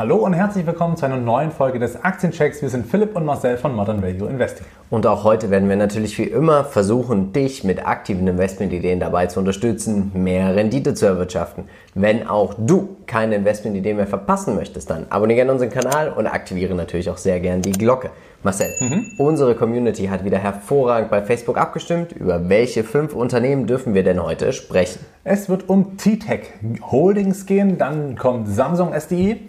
Hallo und herzlich willkommen zu einer neuen Folge des Aktienchecks. Wir sind Philipp und Marcel von Modern Value Investing. Und auch heute werden wir natürlich wie immer versuchen, dich mit aktiven Investmentideen dabei zu unterstützen, mehr Rendite zu erwirtschaften. Wenn auch du keine Investmentideen mehr verpassen möchtest, dann abonniere gerne unseren Kanal und aktiviere natürlich auch sehr gerne die Glocke. Marcel, mhm. unsere Community hat wieder hervorragend bei Facebook abgestimmt. Über welche fünf Unternehmen dürfen wir denn heute sprechen? Es wird um T-Tech Holdings gehen, dann kommt Samsung SDI,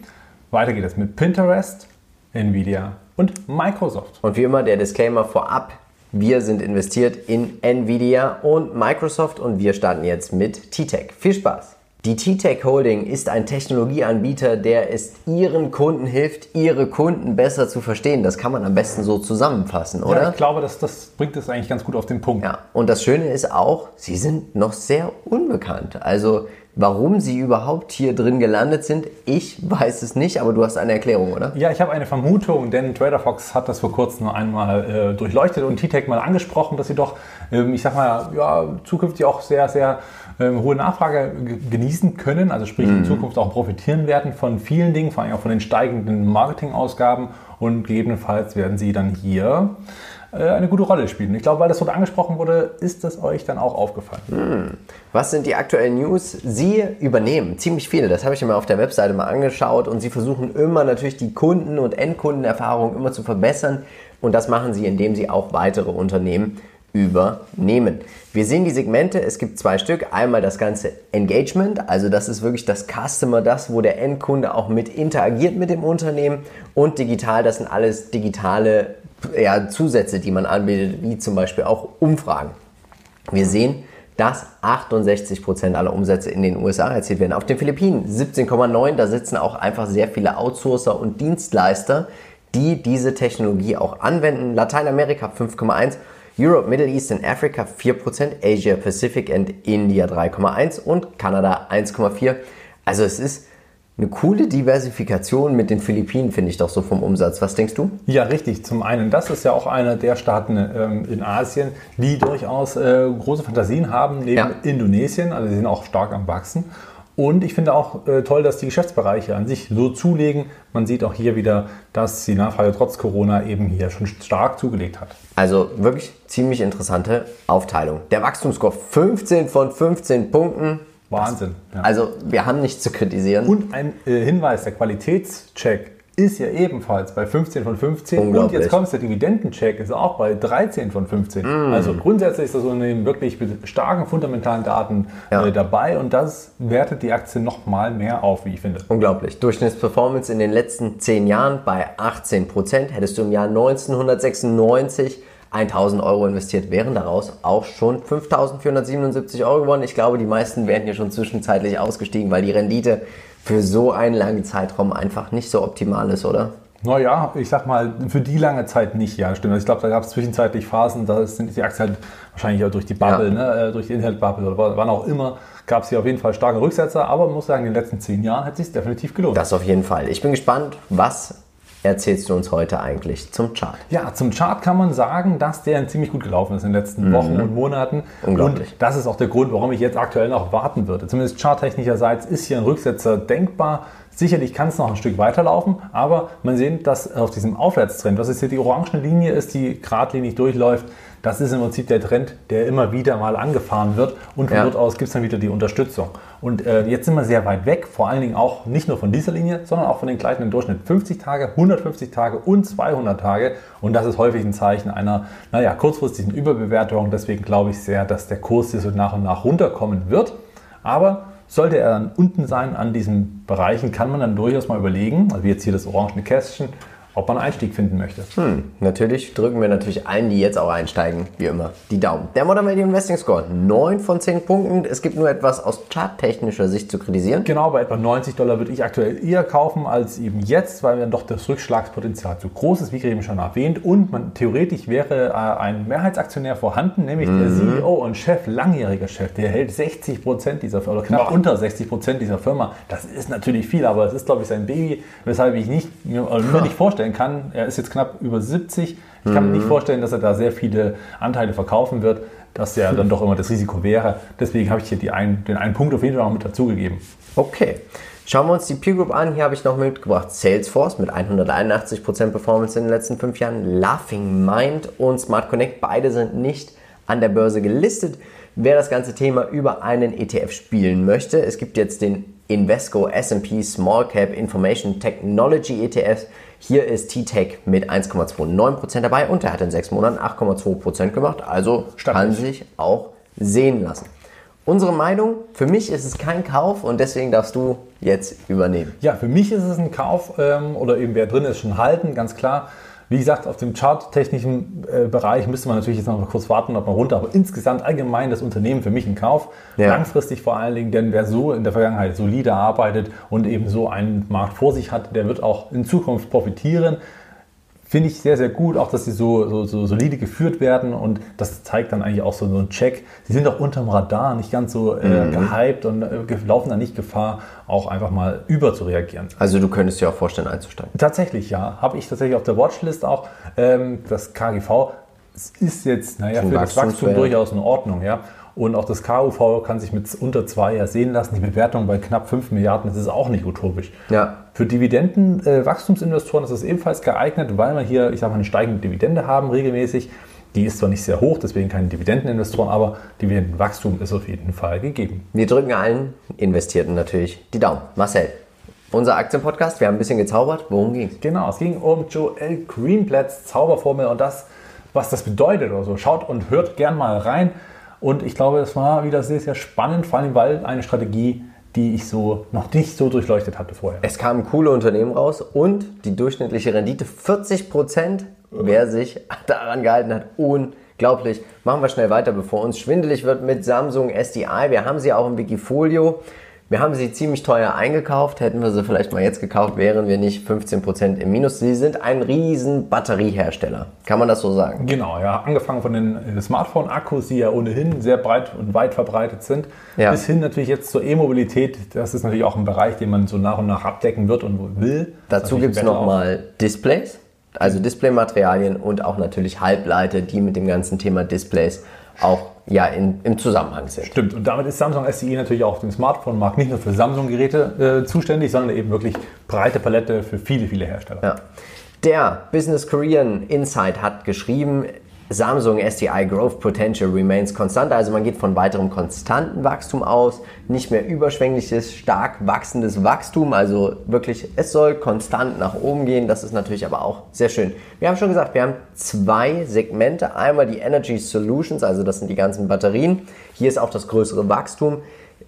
weiter geht es mit Pinterest, Nvidia und Microsoft. Und wie immer der Disclaimer vorab. Wir sind investiert in Nvidia und Microsoft und wir starten jetzt mit T-Tech. Viel Spaß! Die T-Tech Holding ist ein Technologieanbieter, der es ihren Kunden hilft, ihre Kunden besser zu verstehen. Das kann man am besten so zusammenfassen, oder? Ja, ich glaube, das, das bringt es eigentlich ganz gut auf den Punkt. Ja, und das Schöne ist auch, sie sind noch sehr unbekannt. Also Warum sie überhaupt hier drin gelandet sind, ich weiß es nicht, aber du hast eine Erklärung, oder? Ja, ich habe eine Vermutung, denn TraderFox hat das vor kurzem einmal äh, durchleuchtet und T-Tech mal angesprochen, dass sie doch, ähm, ich sag mal, ja, zukünftig auch sehr, sehr ähm, hohe Nachfrage genießen können, also sprich mhm. in Zukunft auch profitieren werden von vielen Dingen, vor allem auch von den steigenden Marketingausgaben und gegebenenfalls werden sie dann hier äh, eine gute Rolle spielen. Ich glaube, weil das dort angesprochen wurde, ist es euch dann auch aufgefallen. Hm. Was sind die aktuellen News? Sie übernehmen ziemlich viele. Das habe ich mir auf der Webseite mal angeschaut und sie versuchen immer natürlich die Kunden- und Endkundenerfahrung immer zu verbessern. Und das machen sie, indem sie auch weitere Unternehmen übernehmen. Wir sehen die Segmente, es gibt zwei Stück. Einmal das ganze Engagement, also das ist wirklich das Customer, das, wo der Endkunde auch mit interagiert mit dem Unternehmen. Und digital, das sind alles digitale ja, Zusätze, die man anbietet, wie zum Beispiel auch Umfragen. Wir sehen, dass 68% aller Umsätze in den USA erzielt werden. Auf den Philippinen 17,9, da sitzen auch einfach sehr viele Outsourcer und Dienstleister, die diese Technologie auch anwenden. Lateinamerika 5,1, Europe, Middle East und Africa 4%, Asia Pacific und India 3,1 und Kanada 1,4. Also es ist eine coole Diversifikation mit den Philippinen, finde ich doch so vom Umsatz. Was denkst du? Ja, richtig. Zum einen, das ist ja auch einer der Staaten ähm, in Asien, die durchaus äh, große Fantasien haben, neben ja. Indonesien. Also sie sind auch stark am Wachsen. Und ich finde auch äh, toll, dass die Geschäftsbereiche an sich so zulegen. Man sieht auch hier wieder, dass die Nachfrage trotz Corona eben hier schon stark zugelegt hat. Also wirklich ziemlich interessante Aufteilung. Der Wachstumscore 15 von 15 Punkten Wahnsinn. Ja. Also wir haben nichts zu kritisieren. Und ein äh, Hinweis, der Qualitätscheck ist ja ebenfalls bei 15 von 15 und jetzt kommt der Dividendencheck, ist auch bei 13 von 15. Mm. Also grundsätzlich ist das Unternehmen wirklich mit starken fundamentalen Daten ja. äh, dabei und das wertet die Aktie noch mal mehr auf, wie ich finde. Unglaublich. Durchschnittsperformance in den letzten 10 Jahren bei 18 Prozent. Hättest du im Jahr 1996 1000 Euro investiert, wären daraus auch schon 5477 Euro geworden. Ich glaube, die meisten wären hier schon zwischenzeitlich ausgestiegen, weil die Rendite für so einen langen Zeitraum einfach nicht so optimal ist, oder? Naja, ich sag mal, für die lange Zeit nicht, ja, stimmt. Ich glaube, da gab es zwischenzeitlich Phasen, da sind die Aktien halt wahrscheinlich auch durch die Bubble, ja. ne, äh, durch die Internet-Bubble oder wann auch immer, gab es hier auf jeden Fall starke Rücksetzer, aber man muss sagen, in den letzten zehn Jahren hat es sich definitiv gelohnt. Das auf jeden Fall. Ich bin gespannt, was erzählst du uns heute eigentlich zum Chart? Ja, zum Chart kann man sagen, dass der ziemlich gut gelaufen ist in den letzten mhm. Wochen und Monaten. Unglaublich. Und das ist auch der Grund, warum ich jetzt aktuell noch warten würde. Zumindest charttechnischerseits ist hier ein Rücksetzer denkbar. Sicherlich kann es noch ein Stück weiterlaufen, aber man sieht, dass auf diesem Aufwärtstrend, was jetzt hier die orange Linie ist, die geradlinig durchläuft, das ist im Prinzip der Trend, der immer wieder mal angefahren wird und von ja. dort aus gibt es dann wieder die Unterstützung. Und äh, jetzt sind wir sehr weit weg, vor allen Dingen auch nicht nur von dieser Linie, sondern auch von den gleichen im Durchschnitt 50 Tage, 150 Tage und 200 Tage. Und das ist häufig ein Zeichen einer, naja, kurzfristigen Überbewertung. Deswegen glaube ich sehr, dass der Kurs hier so nach und nach runterkommen wird. Aber sollte er dann unten sein an diesen Bereichen, kann man dann durchaus mal überlegen, also wie jetzt hier das orangene Kästchen, ob man Einstieg finden möchte. Hm, natürlich drücken wir natürlich allen, die jetzt auch einsteigen, wie immer, die Daumen. Der Modern Value Investing Score, 9 von 10 Punkten. Es gibt nur etwas aus charttechnischer Sicht zu kritisieren. Genau, bei etwa 90 Dollar würde ich aktuell eher kaufen als eben jetzt, weil dann doch das Rückschlagspotenzial zu groß ist, wie eben schon erwähnt. Und man, theoretisch wäre äh, ein Mehrheitsaktionär vorhanden, nämlich mhm. der CEO und Chef, langjähriger Chef, der hält 60 Prozent dieser Firma, oder knapp Boah. unter 60 Prozent dieser Firma. Das ist natürlich viel, aber es ist, glaube ich, sein Baby, weshalb ich nicht, mir, mir nicht vorstellen vorstellen kann, er ist jetzt knapp über 70. Ich kann mhm. mir nicht mhm. vorstellen, dass er da sehr viele Anteile verkaufen wird, dass ja dann doch immer das Risiko wäre. Deswegen habe ich hier ein, den einen Punkt auf jeden Fall noch mit dazugegeben. Okay. Schauen wir uns die Peer Group an. Hier habe ich noch mitgebracht Salesforce mit 181% Performance in den letzten fünf Jahren, Laughing Mind und Smart Connect. Beide sind nicht an der Börse gelistet. Wer das ganze Thema über einen ETF spielen möchte, es gibt jetzt den Invesco S&P Small Cap Information Technology ETF. Hier ist T-Tech mit 1,29% dabei und er hat in sechs Monaten 8,2% gemacht. Also kann sich auch sehen lassen. Unsere Meinung, für mich ist es kein Kauf und deswegen darfst du jetzt übernehmen. Ja, für mich ist es ein Kauf ähm, oder eben wer drin ist, schon halten, ganz klar. Wie gesagt, auf dem charttechnischen äh, Bereich müsste man natürlich jetzt noch mal kurz warten, ob man runter, aber insgesamt allgemein das Unternehmen für mich ein Kauf. Ja. Langfristig vor allen Dingen, denn wer so in der Vergangenheit solide arbeitet und eben so einen Markt vor sich hat, der wird auch in Zukunft profitieren. Finde ich sehr, sehr gut, auch dass sie so, so, so, solide geführt werden und das zeigt dann eigentlich auch so, so einen Check. Sie sind auch unterm Radar, nicht ganz so äh, mhm. gehypt und äh, laufen da nicht Gefahr, auch einfach mal über zu reagieren. Also du könntest dir auch vorstellen einzusteigen? Tatsächlich, ja. Habe ich tatsächlich auf der Watchlist auch. Ähm, das KGV ist jetzt, naja, für das Wachstum durchaus in Ordnung, ja. Und auch das KUV kann sich mit unter zwei ja sehen lassen. Die Bewertung bei knapp 5 Milliarden, das ist auch nicht utopisch. Ja. Für Dividenden-Wachstumsinvestoren äh, ist es ebenfalls geeignet, weil wir hier, ich sage mal, eine steigende Dividende haben regelmäßig. Die ist zwar nicht sehr hoch, deswegen keine Dividendeninvestoren, aber Dividendenwachstum ist auf jeden Fall gegeben. Wir drücken allen Investierten natürlich die Daumen. Marcel, unser Aktienpodcast, wir haben ein bisschen gezaubert. Worum ging es? Genau, es ging um Joel Greenblatts Zauberformel und das, was das bedeutet oder so. Schaut und hört gern mal rein. Und ich glaube, es war wieder sehr, sehr spannend, vor allem weil eine Strategie, die ich so noch nicht so durchleuchtet hatte vorher. Es kamen coole Unternehmen raus und die durchschnittliche Rendite 40 Prozent. Wer sich daran gehalten hat, unglaublich. Machen wir schnell weiter, bevor uns schwindelig wird mit Samsung SDI. Wir haben sie auch im Wikifolio. Wir haben sie ziemlich teuer eingekauft. Hätten wir sie vielleicht mal jetzt gekauft, wären wir nicht 15% im Minus. Sie sind ein riesen Batteriehersteller. Kann man das so sagen? Genau, ja. Angefangen von den äh, Smartphone-Akkus, die ja ohnehin sehr breit und weit verbreitet sind, ja. bis hin natürlich jetzt zur E-Mobilität. Das ist natürlich auch ein Bereich, den man so nach und nach abdecken wird und will. Dazu gibt es nochmal Displays, also Displaymaterialien und auch natürlich Halbleiter, die mit dem ganzen Thema Displays auch ja in, im Zusammenhang sind. Stimmt, und damit ist Samsung SDI natürlich auch auf dem Smartphone-Markt nicht nur für Samsung-Geräte äh, zuständig, sondern eben wirklich breite Palette für viele, viele Hersteller. Ja. Der Business Korean Insight hat geschrieben, Samsung SDI Growth Potential remains konstant, also man geht von weiterem konstanten Wachstum aus, nicht mehr überschwängliches, stark wachsendes Wachstum, also wirklich, es soll konstant nach oben gehen, das ist natürlich aber auch sehr schön. Wir haben schon gesagt, wir haben zwei Segmente, einmal die Energy Solutions, also das sind die ganzen Batterien, hier ist auch das größere Wachstum,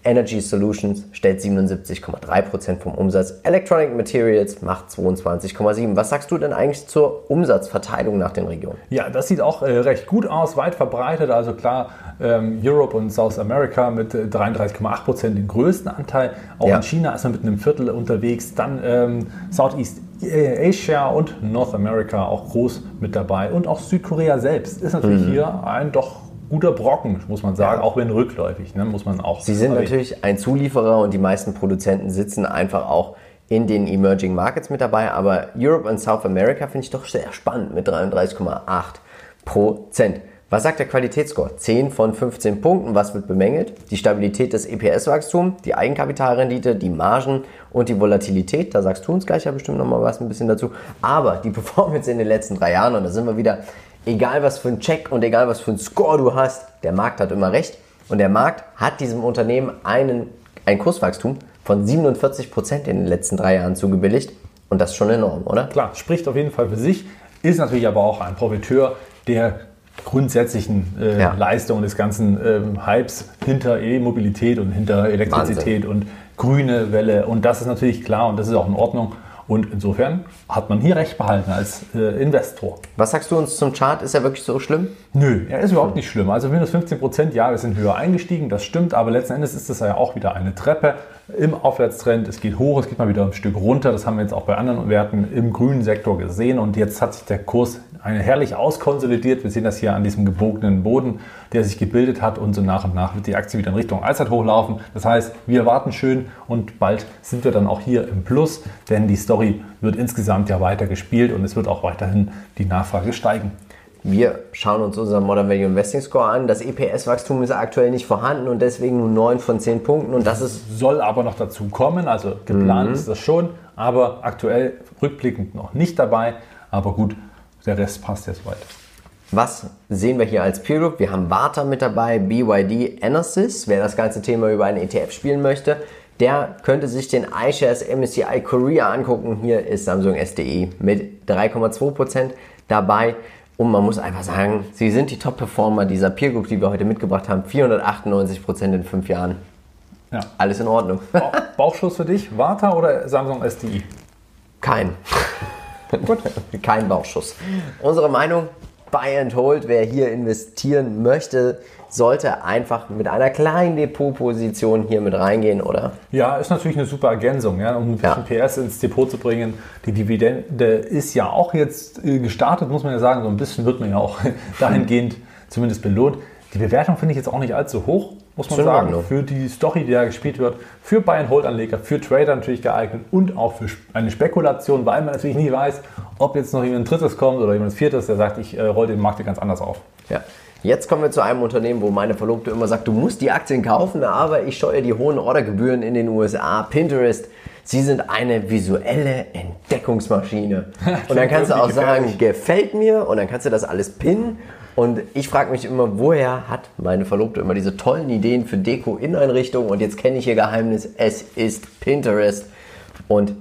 Energy Solutions stellt 77,3% vom Umsatz. Electronic Materials macht 22,7%. Was sagst du denn eigentlich zur Umsatzverteilung nach den Regionen? Ja, das sieht auch äh, recht gut aus, weit verbreitet. Also klar, ähm, Europe und South America mit 33,8% den größten Anteil. Auch ja. in China ist man mit einem Viertel unterwegs. Dann ähm, Southeast Asia und North America auch groß mit dabei. Und auch Südkorea selbst ist natürlich mhm. hier ein doch guter Brocken, muss man sagen, auch wenn rückläufig, ne, muss man auch. Sie sind natürlich ein Zulieferer und die meisten Produzenten sitzen einfach auch in den Emerging Markets mit dabei, aber Europe und South America finde ich doch sehr spannend mit 33,8 Prozent. Was sagt der Qualitätsscore? 10 von 15 Punkten. Was wird bemängelt? Die Stabilität des EPS-Wachstums, die Eigenkapitalrendite, die Margen und die Volatilität. Da sagst du uns gleich ja bestimmt nochmal was ein bisschen dazu. Aber die Performance in den letzten drei Jahren, und da sind wir wieder egal was für ein Check und egal was für ein Score du hast, der Markt hat immer recht. Und der Markt hat diesem Unternehmen einen, ein Kurswachstum von 47 Prozent in den letzten drei Jahren zugebilligt. Und das ist schon enorm, oder? Klar, spricht auf jeden Fall für sich, ist natürlich aber auch ein Profiteur der grundsätzlichen äh, ja. Leistungen des ganzen ähm, Hypes hinter E-Mobilität und hinter Elektrizität Wahnsinn. und grüne Welle. Und das ist natürlich klar und das ist auch in Ordnung. Und insofern hat man hier recht behalten als äh, Investor. Was sagst du uns zum Chart? Ist er wirklich so schlimm? Nö, er ist überhaupt nicht schlimm. Also minus 15 Prozent, ja, wir sind höher eingestiegen, das stimmt, aber letzten Endes ist das ja auch wieder eine Treppe im Aufwärtstrend. Es geht hoch, es geht mal wieder ein Stück runter. Das haben wir jetzt auch bei anderen Werten im grünen Sektor gesehen und jetzt hat sich der Kurs herrlich auskonsolidiert. Wir sehen das hier an diesem gebogenen Boden, der sich gebildet hat und so nach und nach wird die Aktie wieder in Richtung Allzeithoch laufen. Das heißt, wir warten schön und bald sind wir dann auch hier im Plus, denn die Story wird insgesamt ja weiter gespielt und es wird auch weiterhin die Nachfrage steigen. Wir schauen uns unseren Modern Value Investing Score an. Das EPS-Wachstum ist aktuell nicht vorhanden und deswegen nur 9 von 10 Punkten. Und das ist soll aber noch dazu kommen. Also geplant mhm. ist das schon, aber aktuell rückblickend noch nicht dabei. Aber gut, der Rest passt jetzt weiter. Was sehen wir hier als Peer Group? Wir haben Warta mit dabei, BYD, Enersys. Wer das ganze Thema über einen ETF spielen möchte, der könnte sich den iShares MSCI Korea angucken. Hier ist Samsung SDE mit 3,2% dabei. Und man muss einfach sagen, sie sind die Top-Performer dieser Peer Group, die wir heute mitgebracht haben. 498% in fünf Jahren. Ja. Alles in Ordnung. Bauchschuss für dich, Warta oder Samsung SDI? Kein. Gut. Kein Bauchschuss. Unsere Meinung, Buy and Hold, wer hier investieren möchte, sollte einfach mit einer kleinen Depotposition hier mit reingehen, oder? Ja, ist natürlich eine super Ergänzung, ja, um ein bisschen ja. PS ins Depot zu bringen. Die Dividende ist ja auch jetzt äh, gestartet, muss man ja sagen. So ein bisschen wird man ja auch dahingehend zumindest belohnt. Die Bewertung finde ich jetzt auch nicht allzu hoch muss man sagen, Ordnung. für die Story, die da gespielt wird, für Buy-and-Hold-Anleger, für Trader natürlich geeignet und auch für eine Spekulation, weil man natürlich nie weiß, ob jetzt noch jemand ein drittes kommt oder jemand ein viertes, der sagt, ich äh, roll den Markt hier ganz anders auf. Ja. Jetzt kommen wir zu einem Unternehmen, wo meine Verlobte immer sagt, du musst die Aktien kaufen, aber ich scheue die hohen Ordergebühren in den USA. Pinterest, sie sind eine visuelle Entdeckungsmaschine. Und dann kannst du auch sagen, gefällt mir und dann kannst du das alles pinnen und ich frage mich immer, woher hat meine Verlobte immer diese tollen Ideen für Deko-Inneneinrichtungen? Und jetzt kenne ich ihr Geheimnis, es ist Pinterest. Und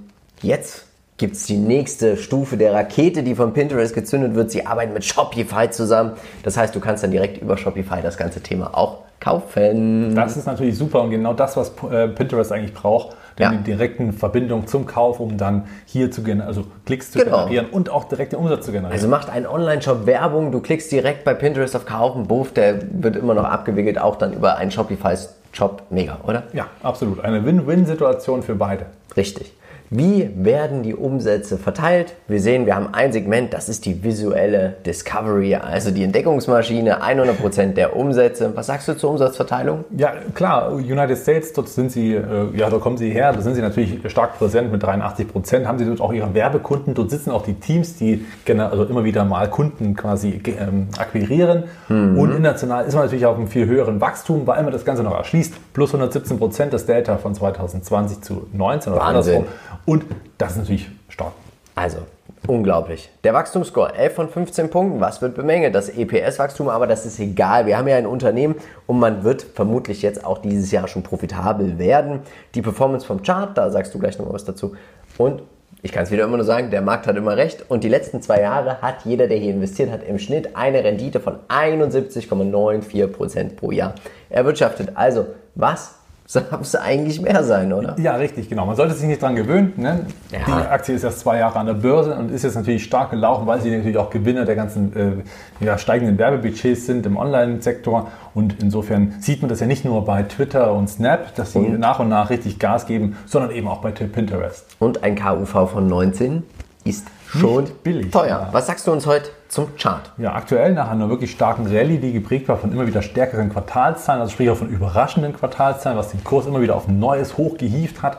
jetzt gibt es die nächste Stufe der Rakete, die von Pinterest gezündet wird. Sie arbeiten mit Shopify zusammen. Das heißt, du kannst dann direkt über Shopify das ganze Thema auch kaufen. Das ist natürlich super und genau das, was äh, Pinterest eigentlich braucht ja. die direkten Verbindung zum Kauf, um dann hier zu also Klicks zu genau. generieren und auch direkt den Umsatz zu generieren. Also macht ein Online-Shop Werbung, du klickst direkt bei Pinterest auf Kaufen, Buff, der wird immer noch abgewickelt, auch dann über einen Shopify-Shop. Mega, oder? Ja, absolut. Eine Win-Win-Situation für beide. Richtig. Wie werden die Umsätze verteilt? Wir sehen, wir haben ein Segment, das ist die visuelle Discovery, also die Entdeckungsmaschine, 100% der Umsätze. Was sagst du zur Umsatzverteilung? Ja, klar, United States, dort sind sie, äh, ja, da kommen sie her, da sind sie natürlich stark präsent mit 83%, haben sie dort auch ihre Werbekunden, dort sitzen auch die Teams, die also immer wieder mal Kunden quasi ähm, akquirieren. Mhm. Und international ist man natürlich auf einem viel höheren Wachstum, weil man das Ganze noch erschließt. Plus 117% das Delta von 2020 zu 19 oder Wahnsinn. andersrum. Und das ist natürlich stark. Also, unglaublich. Der Wachstumsscore, 11 von 15 Punkten. Was wird bemängelt? Das EPS-Wachstum, aber das ist egal. Wir haben ja ein Unternehmen und man wird vermutlich jetzt auch dieses Jahr schon profitabel werden. Die Performance vom Chart, da sagst du gleich noch was dazu. Und ich kann es wieder immer nur sagen, der Markt hat immer recht. Und die letzten zwei Jahre hat jeder, der hier investiert hat, im Schnitt eine Rendite von 71,94% pro Jahr erwirtschaftet. Also, was es eigentlich mehr sein, oder? Ja, richtig, genau. Man sollte sich nicht daran gewöhnen. Ne? Ja. Die Aktie ist erst zwei Jahre an der Börse und ist jetzt natürlich stark gelaufen, weil sie natürlich auch Gewinner der ganzen äh, ja, steigenden Werbebudgets sind im Online-Sektor. Und insofern sieht man das ja nicht nur bei Twitter und Snap, dass sie und? nach und nach richtig Gas geben, sondern eben auch bei Pinterest. Und ein KUV von 19 ist schon billig. Teuer. Was sagst du uns heute zum Chart? Ja, aktuell nach einer wirklich starken Rallye, die geprägt war von immer wieder stärkeren Quartalszahlen, also sprich auch von überraschenden Quartalszahlen, was den Kurs immer wieder auf ein neues Hoch gehievt hat,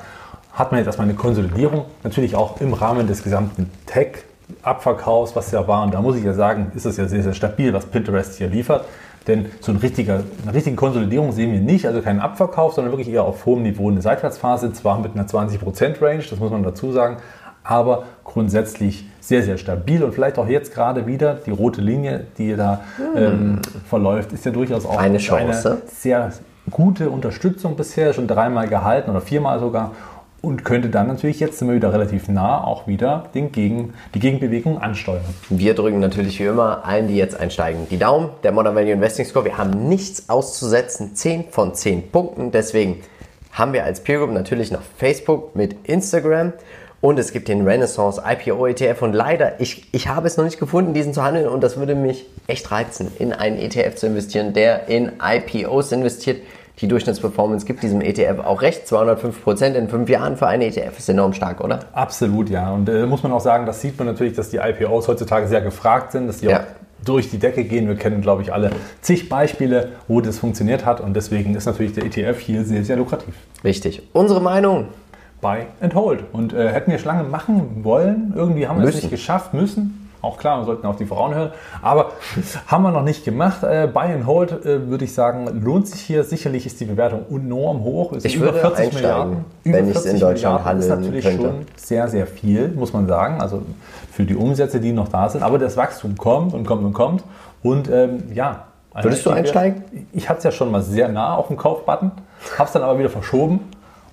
hat man jetzt erstmal eine Konsolidierung. Natürlich auch im Rahmen des gesamten Tech Abverkaufs, was ja war. Und da muss ich ja sagen, ist es ja sehr, sehr stabil, was Pinterest hier liefert. Denn so ein richtiger, eine richtige Konsolidierung sehen wir nicht, also keinen Abverkauf, sondern wirklich eher auf hohem Niveau eine Seitwärtsphase, zwar mit einer 20% Range, das muss man dazu sagen, aber grundsätzlich sehr, sehr stabil und vielleicht auch jetzt gerade wieder die rote Linie, die da hm. ähm, verläuft, ist ja durchaus auch eine, Chance. eine sehr gute Unterstützung bisher, schon dreimal gehalten oder viermal sogar und könnte dann natürlich jetzt sind wir wieder relativ nah auch wieder den Gegen, die Gegenbewegung ansteuern. Wir drücken natürlich wie immer allen, die jetzt einsteigen, die Daumen. Der Modern Value Investing Score, wir haben nichts auszusetzen, 10 von 10 Punkten. Deswegen haben wir als Peer Group natürlich noch Facebook mit Instagram Und es gibt den Renaissance IPO ETF und leider, ich, ich habe es noch nicht gefunden, diesen zu handeln und das würde mich echt reizen, in einen ETF zu investieren, der in IPOs investiert. Die Durchschnittsperformance gibt diesem ETF auch recht. 205 Prozent in fünf Jahren für einen ETF ist enorm stark, oder? Absolut, ja. Und äh, muss man auch sagen, das sieht man natürlich, dass die IPOs heutzutage sehr gefragt sind, dass die Ja. auch durch die Decke gehen. Wir kennen, glaube ich, alle zig Beispiele, wo das funktioniert hat. Und deswegen ist natürlich der ETF hier sehr, sehr lukrativ. Richtig. Unsere Meinung? Buy and Hold. Und äh, hätten wir Schlange machen wollen, irgendwie haben wir es nicht geschafft, müssen. Auch klar, wir sollten auf die Frauen hören. Aber haben wir noch nicht gemacht. Äh, Buy and Hold, äh, würde ich sagen, lohnt sich hier. Sicherlich ist die Bewertung enorm hoch. Ist Ich würde einsteigen, wenn ich es in Deutschland Milliarden ist handeln natürlich könnte. schon sehr, sehr viel, muss man sagen. Also für die Umsätze, die noch da sind. Aber das Wachstum kommt und kommt und kommt. Und ähm, ja. eine Würdest du einsteigen? Ich hatte es ja schon mal sehr nah auf dem Kaufbutton, habe es dann aber wieder verschoben.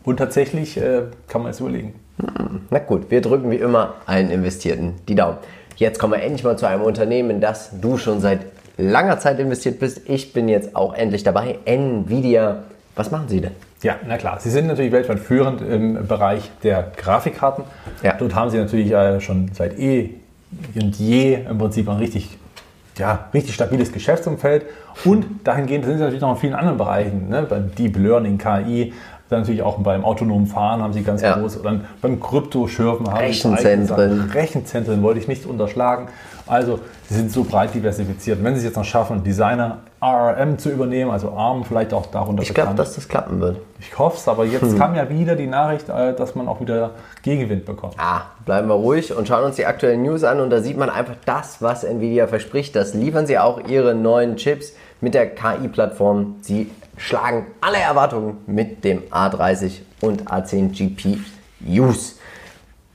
Und tatsächlich äh, kann man es überlegen. Na gut, wir drücken wie immer allen Investierten die Daumen. Jetzt kommen wir endlich mal zu einem Unternehmen, in das du schon seit langer Zeit investiert bist. Ich bin jetzt auch endlich dabei. Nvidia. Was machen Sie denn? Ja, na klar. Sie sind natürlich weltweit führend im Bereich der Grafikkarten. Ja. Dort haben Sie natürlich äh, schon seit eh und je im Prinzip ein richtig, ja, richtig stabiles Geschäftsumfeld. Und dahingehend sind Sie natürlich noch in vielen anderen Bereichen, ne? beim Deep Learning, KI, dann natürlich auch beim autonomen Fahren haben Sie ganz Ja. groß, dann beim Kryptoschürfen haben Rechenzentren. Sie Sachen. Rechenzentren wollte ich nicht unterschlagen. Also sie sind so breit diversifiziert. Und wenn Sie es jetzt noch schaffen, Designer ARM zu übernehmen, also ARM vielleicht auch darunter Ich glaube, dass das klappen wird. ich hoffe es, aber jetzt kam ja wieder die Nachricht, äh, dass man auch wieder Gegenwind bekommt. Ah, bleiben wir ruhig und schauen uns die aktuellen News an und da sieht man einfach das, was Nvidia verspricht. Das liefern sie auch ihre neuen Chips mit der KI-Plattform. Sie schlagen alle Erwartungen mit dem A30 und A10 GPUs.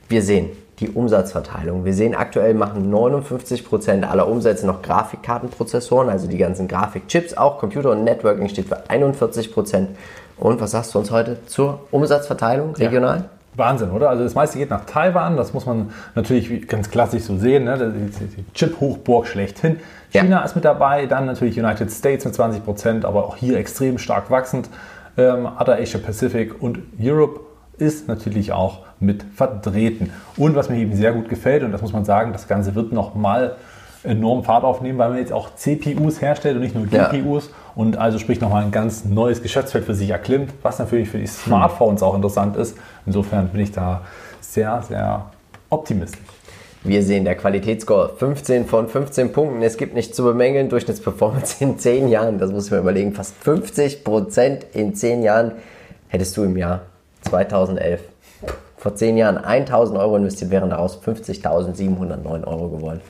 Wir sehen die Umsatzverteilung. Wir sehen aktuell machen 59% aller Umsätze noch Grafikkartenprozessoren, also die ganzen Grafikchips. Auch Computer und Networking steht für 41%. Und was sagst du uns heute zur Umsatzverteilung regional? Wahnsinn, oder? Also das meiste geht nach Taiwan, das muss man natürlich ganz klassisch so sehen, ne? die, die Chip-Hochburg schlechthin. Ja. China ist mit dabei, dann natürlich United States mit 20 Prozent, aber auch hier extrem stark wachsend. Ähm, Other Asia Pacific und Europe ist natürlich auch mit vertreten. Und was mir eben sehr gut gefällt, und das muss man sagen, das Ganze wird nochmal enorm Fahrt aufnehmen, weil man jetzt auch CPUs herstellt und nicht nur Ja. GPUs und also sprich nochmal ein ganz neues Geschäftsfeld für sich erklimmt, was natürlich für die Smartphones auch interessant ist. Insofern bin ich da sehr, sehr optimistisch. Wir sehen der Qualitätsscore 15 von 15 Punkten. Es gibt nichts zu bemängeln. Durchschnittsperformance in 10 Jahren, das muss ich mir überlegen, fast 50 Prozent in 10 Jahren hättest du im Jahr 2011 vor 10 Jahren 1000 Euro investiert, wären daraus 50.709 Euro geworden.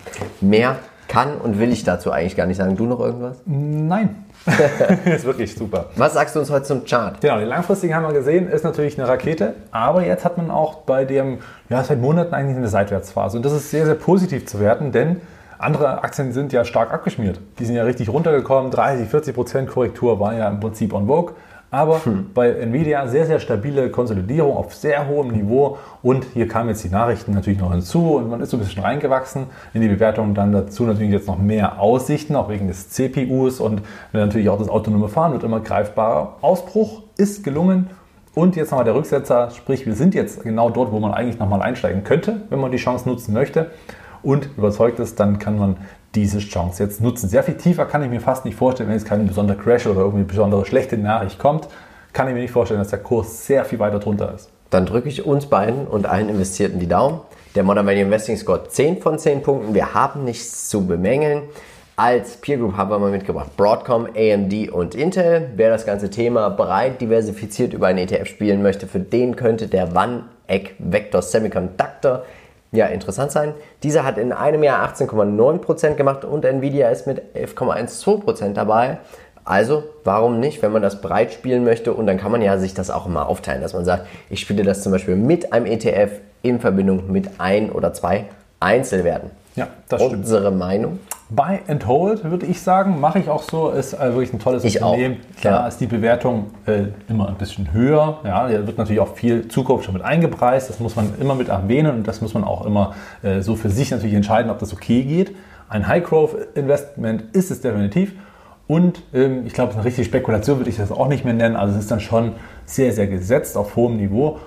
Mehr kann und will ich dazu eigentlich gar nicht sagen. Du noch irgendwas? Nein. ist wirklich super. Was sagst du uns heute zum Chart? Genau, die langfristigen haben wir gesehen, ist natürlich eine Rakete, aber jetzt hat man auch bei dem, ja, seit Monaten eigentlich eine Seitwärtsphase. Und das ist sehr, sehr positiv zu werten, denn andere Aktien sind ja stark abgeschmiert. Die sind ja richtig runtergekommen, 30, 40 Prozent Korrektur war ja im Prinzip on vogue. Aber bei Nvidia sehr, sehr stabile Konsolidierung auf sehr hohem Niveau. Und hier kamen jetzt die Nachrichten natürlich noch hinzu und man ist so ein bisschen reingewachsen in die Bewertung. Dann dazu natürlich jetzt noch mehr Aussichten, auch wegen des CPUs und natürlich auch das autonome Fahren wird immer greifbarer. Ausbruch ist gelungen. Und jetzt nochmal der Rücksetzer, sprich, wir sind jetzt genau dort, wo man eigentlich nochmal einsteigen könnte, wenn man die Chance nutzen möchte und überzeugt ist, dann kann man diese Chance jetzt nutzen. Sehr viel tiefer kann ich mir fast nicht vorstellen, wenn jetzt kein besonderer Crash oder irgendwie besondere schlechte Nachricht kommt, kann ich mir nicht vorstellen, dass der Kurs sehr viel weiter drunter ist. Dann drücke ich uns beiden und allen Investierten die Daumen. Der Modern Value Investing Score 10 von 10 Punkten. Wir haben nichts zu bemängeln. Als Peer Group haben wir mal mitgebracht Broadcom, AMD und Intel. Wer das ganze Thema breit diversifiziert über einen ETF spielen möchte, für den könnte der One-Egg Vector Semiconductor ja interessant sein. Dieser hat in einem Jahr 18,9% gemacht und Nvidia ist mit 11,12% dabei. Also, warum nicht, wenn man das breit spielen möchte? Und dann kann man ja sich das auch immer aufteilen, dass man sagt, ich spiele das zum Beispiel mit einem ETF in Verbindung mit ein oder zwei Einzelwerten. Ja, das stimmt. Unsere Meinung? Buy and Hold, würde ich sagen, mache ich auch so. Ist äh, wirklich ein tolles Ich auch, Unternehmen. Klar ja. ist die Bewertung äh, immer ein bisschen höher. Ja, da wird natürlich auch viel Zukunft schon mit eingepreist. Das muss man immer mit erwähnen und das muss man auch immer äh, so für sich natürlich entscheiden, ob das okay geht. Ein High-Growth-Investment ist es definitiv. Und ähm, ich glaube, eine richtige Spekulation würde ich das auch nicht mehr nennen. Also es ist dann schon sehr, sehr gesetzt auf hohem Niveau.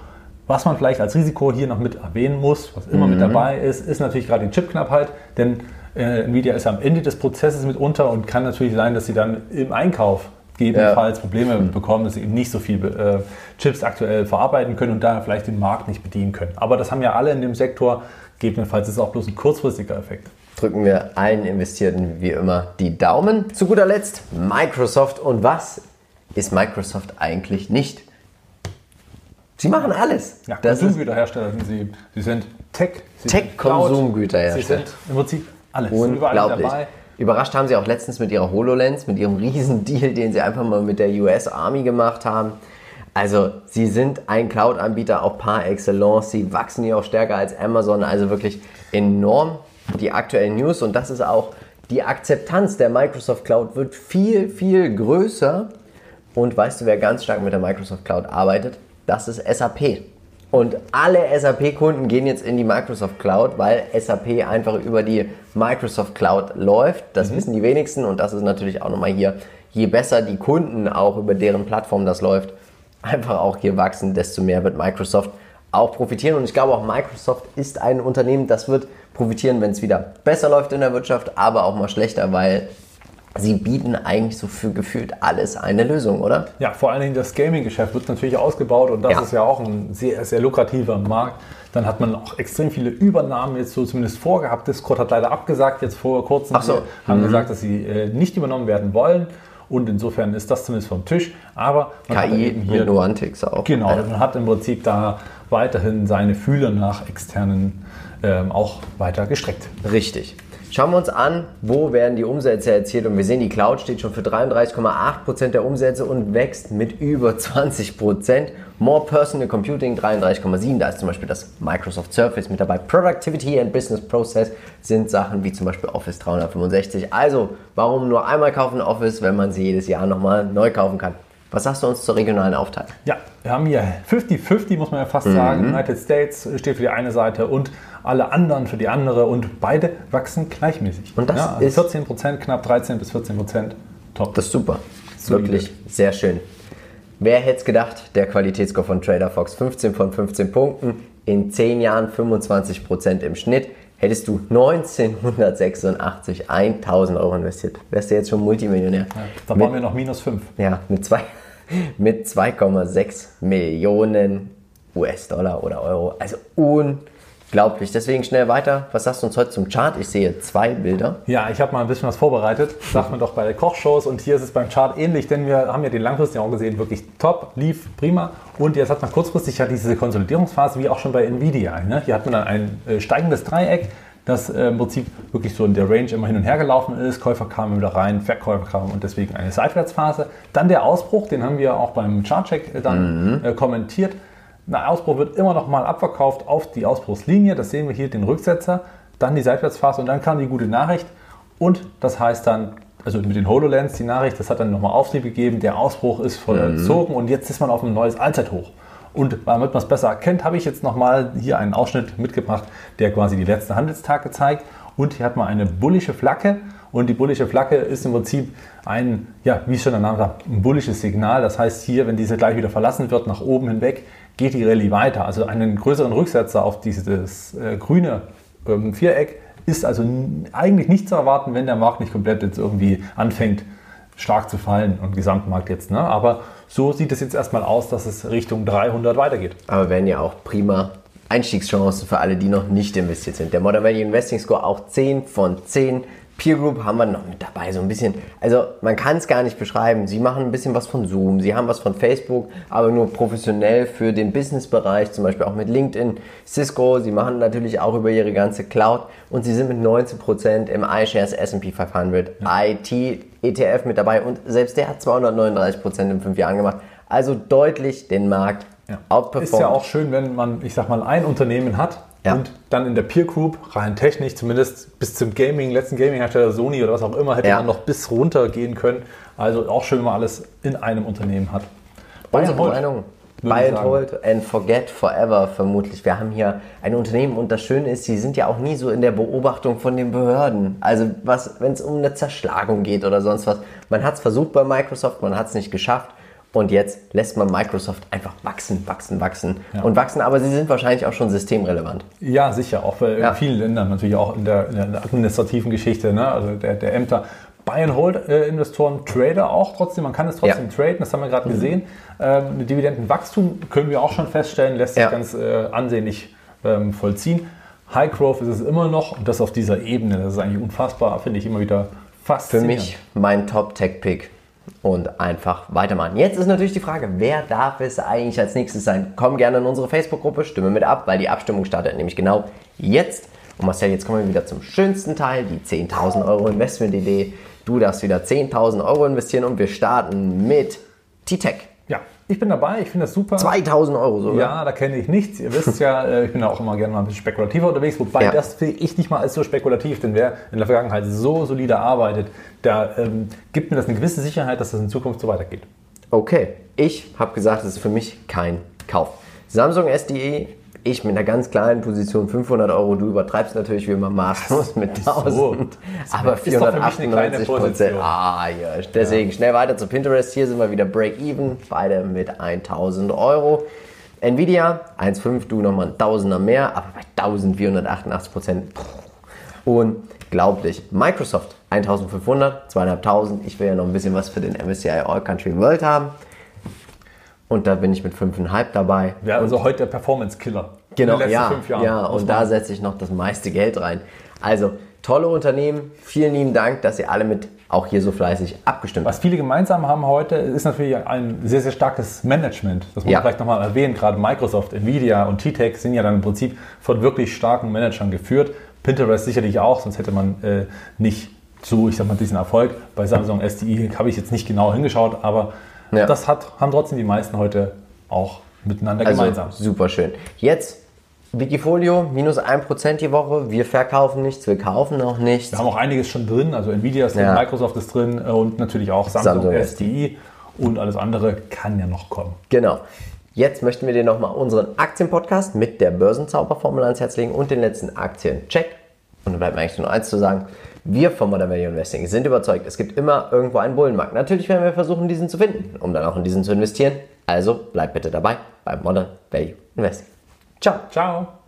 Was man vielleicht als Risiko hier noch mit erwähnen muss, was immer mhm. mit dabei ist, ist natürlich gerade die Chipknappheit, denn äh, Nvidia ist am Ende des Prozesses mitunter und kann natürlich sein, dass sie dann im Einkauf gegebenenfalls ja. Probleme bekommen, dass sie eben nicht so viel äh, Chips aktuell verarbeiten können und daher vielleicht den Markt nicht bedienen können. Aber das haben ja alle in dem Sektor. Gegebenenfalls ist es auch bloß ein kurzfristiger Effekt. Drücken wir allen Investierten wie immer die Daumen. Zu guter Letzt Microsoft. Und was ist Microsoft eigentlich nicht? Sie machen alles. Ja, Konsumgüterhersteller sind sie. Sie sind Tech. Tech-Konsumgüterhersteller. Sie sind im Prinzip alles. Unglaublich. Überrascht haben sie auch letztens mit ihrer HoloLens, mit ihrem riesen Deal, den sie einfach mal mit der US Army gemacht haben. Also sie sind ein Cloud-Anbieter auch par excellence. Sie wachsen hier auch stärker als Amazon. Also wirklich enorm die aktuellen News. Und das ist auch die Akzeptanz der Microsoft Cloud wird viel, viel größer. Und weißt du, wer ganz stark mit der Microsoft Cloud arbeitet? Das ist SAP. Und alle SAP-Kunden gehen jetzt in die Microsoft Cloud, weil SAP einfach über die Microsoft Cloud läuft. Das mhm. wissen die wenigsten und das ist natürlich auch nochmal hier, je besser die Kunden auch über deren Plattform das läuft, einfach auch hier wachsen, desto mehr wird Microsoft auch profitieren. Und ich glaube auch Microsoft ist ein Unternehmen, das wird profitieren, wenn es wieder besser läuft in der Wirtschaft, aber auch mal schlechter, weil Sie bieten eigentlich so für gefühlt alles eine Lösung, oder? Ja, vor allen Dingen das Gaming-Geschäft wird natürlich ausgebaut und das ja. ist ja auch ein sehr, sehr lukrativer Markt. Dann hat man auch extrem viele Übernahmen jetzt so zumindest vorgehabt. Discord hat leider abgesagt jetzt vor kurzem. Ach so. haben mhm. gesagt, dass sie äh, nicht übernommen werden wollen. Und insofern ist das zumindest vom Tisch. Aber man KI hat eben hier Nuantics auch. Genau, man hat im Prinzip da weiterhin seine Fühler nach externen ähm, auch weiter gestreckt. Richtig. Schauen wir uns an, wo werden die Umsätze erzielt und wir sehen, die Cloud steht schon für 33,8% der Umsätze und wächst mit über 20%. More Personal Computing 33,7%, da ist zum Beispiel das Microsoft Surface mit dabei. Productivity and Business Process sind Sachen wie zum Beispiel Office 365. Also, warum nur einmal kaufen Office, wenn man sie jedes Jahr nochmal neu kaufen kann? Was sagst du uns zur regionalen Aufteilung? Ja, wir haben hier 50-50, muss man ja fast mhm. sagen. United States steht für die eine Seite und alle anderen für die andere und beide wachsen gleichmäßig. Und das ja, also ist 14 Prozent, knapp 13 bis 14 Prozent. Top. Das ist super. Solide. Wirklich sehr schön. Wer hätte es gedacht, der Qualitätsscore von Trader Fox 15 von 15 Punkten, in 10 Jahren 25 Prozent im Schnitt. Hättest du 1986 1000 Euro investiert, wärst du jetzt schon Multimillionär. Ja, da mit, waren wir noch minus 5. Ja, mit 2,6 mit Millionen US-Dollar oder Euro. Also unglaublich Glaublich. Deswegen schnell weiter. Was sagst du uns heute zum Chart? Ich sehe zwei Bilder. Ja, ich habe mal ein bisschen was vorbereitet. Sagt man doch bei Kochshows. Und hier ist es beim Chart ähnlich, denn wir haben ja den langfristigen auch gesehen, wirklich top, lief prima. Und jetzt hat man kurzfristig ja diese Konsolidierungsphase, wie auch schon bei Nvidia. Ne? Hier hat man dann ein äh, steigendes Dreieck, das äh, im Prinzip wirklich so in der Range immer hin und her gelaufen ist. Käufer kamen wieder rein, Verkäufer kamen und deswegen eine Seitwärtsphase. Dann der Ausbruch, den haben wir auch beim Chartcheck äh, dann mhm. äh, kommentiert. Ein Ausbruch wird immer noch mal abverkauft auf die Ausbruchslinie. Das sehen wir hier, den Rücksetzer. Dann die Seitwärtsphase und dann kam die gute Nachricht. Und das heißt dann, also mit den HoloLens, die Nachricht, das hat dann nochmal Auftrieb gegeben. Der Ausbruch ist vollzogen mhm. und jetzt ist man auf ein neues Allzeithoch. Und damit man es besser erkennt, habe ich jetzt nochmal hier einen Ausschnitt mitgebracht, der quasi die letzten Handelstage zeigt. Und hier hat man eine bullische Flagge. Und die bullische Flagge ist im Prinzip ein, ja, wie schon der Name sagt, ein bullisches Signal. Das heißt hier, wenn diese gleich wieder verlassen wird, nach oben hinweg, geht die Rallye weiter. Also einen größeren Rücksetzer auf dieses äh, grüne ähm, Viereck ist also eigentlich nicht zu erwarten, wenn der Markt nicht komplett jetzt irgendwie anfängt stark zu fallen und Gesamtmarkt jetzt. Ne? Aber so sieht es jetzt erstmal aus, dass es Richtung 300 weitergeht. Aber werden ja auch prima Einstiegschancen für alle, die noch nicht investiert sind. Der Modern Value Investing Score auch 10 von 10. Peer Group haben wir noch mit dabei, so ein bisschen. Also man kann es gar nicht beschreiben. Sie machen ein bisschen was von Zoom, sie haben was von Facebook, aber nur professionell für den Businessbereich, zum Beispiel auch mit LinkedIn, Cisco. Sie machen natürlich auch über ihre ganze Cloud und sie sind mit 19% im iShares S&P 500 ja. IT ETF mit dabei und selbst der hat 239% in fünf Jahren gemacht. Also deutlich den Markt ja. outperformt. Ist ja auch schön, wenn man, ich sag mal, ein Unternehmen hat, ja. Und dann in der Peer Group, rein technisch, zumindest bis zum Gaming, letzten Gaming-Hersteller Sony oder was auch immer, hätte ja. man noch bis runter gehen können. Also auch schön, wenn man alles in einem Unternehmen hat. Unsere Meinung. Buy and hold and forget forever vermutlich. Wir haben hier ein Unternehmen und das Schöne ist, sie sind ja auch nie so in der Beobachtung von den Behörden. Also was, wenn es um eine Zerschlagung geht oder sonst was. Man hat es versucht bei Microsoft, man hat es nicht geschafft Und jetzt lässt man Microsoft einfach wachsen, wachsen, wachsen und wachsen. Aber sie sind wahrscheinlich auch schon systemrelevant. Ja, sicher. Auch in Ja. vielen Ländern, natürlich auch in der, in der administrativen Geschichte, ne? also der, der Ämter. Buy-and-Hold-Investoren, Trader auch trotzdem. Man kann es trotzdem Ja. Mhm. traden, das haben wir gerade gesehen. Ähm, Dividendenwachstum können wir auch schon feststellen, lässt sich Ja. ganz äh, ansehnlich ähm, vollziehen. High Growth ist es immer noch und das auf dieser Ebene. Das ist eigentlich unfassbar, finde ich immer wieder Für faszinierend. mich mein Top-Tech-Pick. Und einfach weitermachen. Jetzt ist natürlich die Frage, wer darf es eigentlich als nächstes sein? Komm gerne in unsere Facebook-Gruppe, stimme mit ab, weil die Abstimmung startet nämlich genau jetzt. Und Marcel, jetzt kommen wir wieder zum schönsten Teil, die 10.000 Euro Investment-Idee. Du darfst wieder 10.000 Euro investieren und wir starten mit T-Tech. Ja, ich bin dabei, ich finde das super. 2.000 Euro sogar. Ja, da kenne ich nichts. Ihr wisst ja, äh, ich bin da auch immer gerne mal ein bisschen spekulativer unterwegs, wobei Ja. das sehe ich nicht mal als so spekulativ, denn wer in der Vergangenheit so solide arbeitet, da ähm, gibt mir das eine gewisse Sicherheit, dass das in Zukunft so weitergeht. Okay, ich habe gesagt, es ist für mich kein Kauf. Samsung SDE, ich mit einer ganz kleinen Position 500 Euro, du übertreibst natürlich wie immer maßlos mit Wieso? 1000, aber ist doch für mich eine kleine 498 Prozent. Ah, ja, deswegen schnell weiter zu Pinterest. Hier sind wir wieder Break-Even, beide mit 1000 Euro. Nvidia 1,5, du nochmal ein Tausender mehr, aber bei 1488 Prozent. Unglaublich. Microsoft 1500, 2500. Ich will ja noch ein bisschen was für den MSCI All Country World haben. Und da bin ich mit 5,5 dabei. Wäre also heute der Performance-Killer. Genau, in den letzten ja, fünf Jahren. ja, und da setze ich noch das meiste Geld rein. Also, tolle Unternehmen. Vielen lieben Dank, dass ihr alle mit auch hier so fleißig abgestimmt habt. Was viele gemeinsam haben heute, ist natürlich ein sehr, sehr starkes Management. Das muss Ja. man vielleicht nochmal erwähnen. Gerade Microsoft, Nvidia und T-Tech sind ja dann im Prinzip von wirklich starken Managern geführt. Pinterest sicherlich auch, sonst hätte man äh, nicht so, ich sag mal, diesen Erfolg. Bei Samsung SDI habe ich jetzt nicht genau hingeschaut, aber Ja. das hat, haben trotzdem die meisten heute auch miteinander Also, gemeinsam. super schön. Jetzt Wikifolio, minus 1% die Woche. Wir verkaufen nichts, wir kaufen auch nichts. Wir haben auch einiges schon drin, also Nvidia ist drin, Ja. Microsoft ist drin äh, und natürlich auch Samsung, Samsung SDI und alles andere kann ja noch kommen. Genau. Jetzt möchten wir dir nochmal unseren Aktienpodcast mit der Börsenzauberformel ans Herz legen und den letzten Aktiencheck. Und dann bleibt mir eigentlich nur eins zu sagen. Wir von Modern Value Investing sind überzeugt, es gibt immer irgendwo einen Bullenmarkt. Natürlich werden wir versuchen, diesen zu finden, um dann auch in diesen zu investieren. Also bleib bitte dabei bei Modern Value Investing. Ciao. Ciao!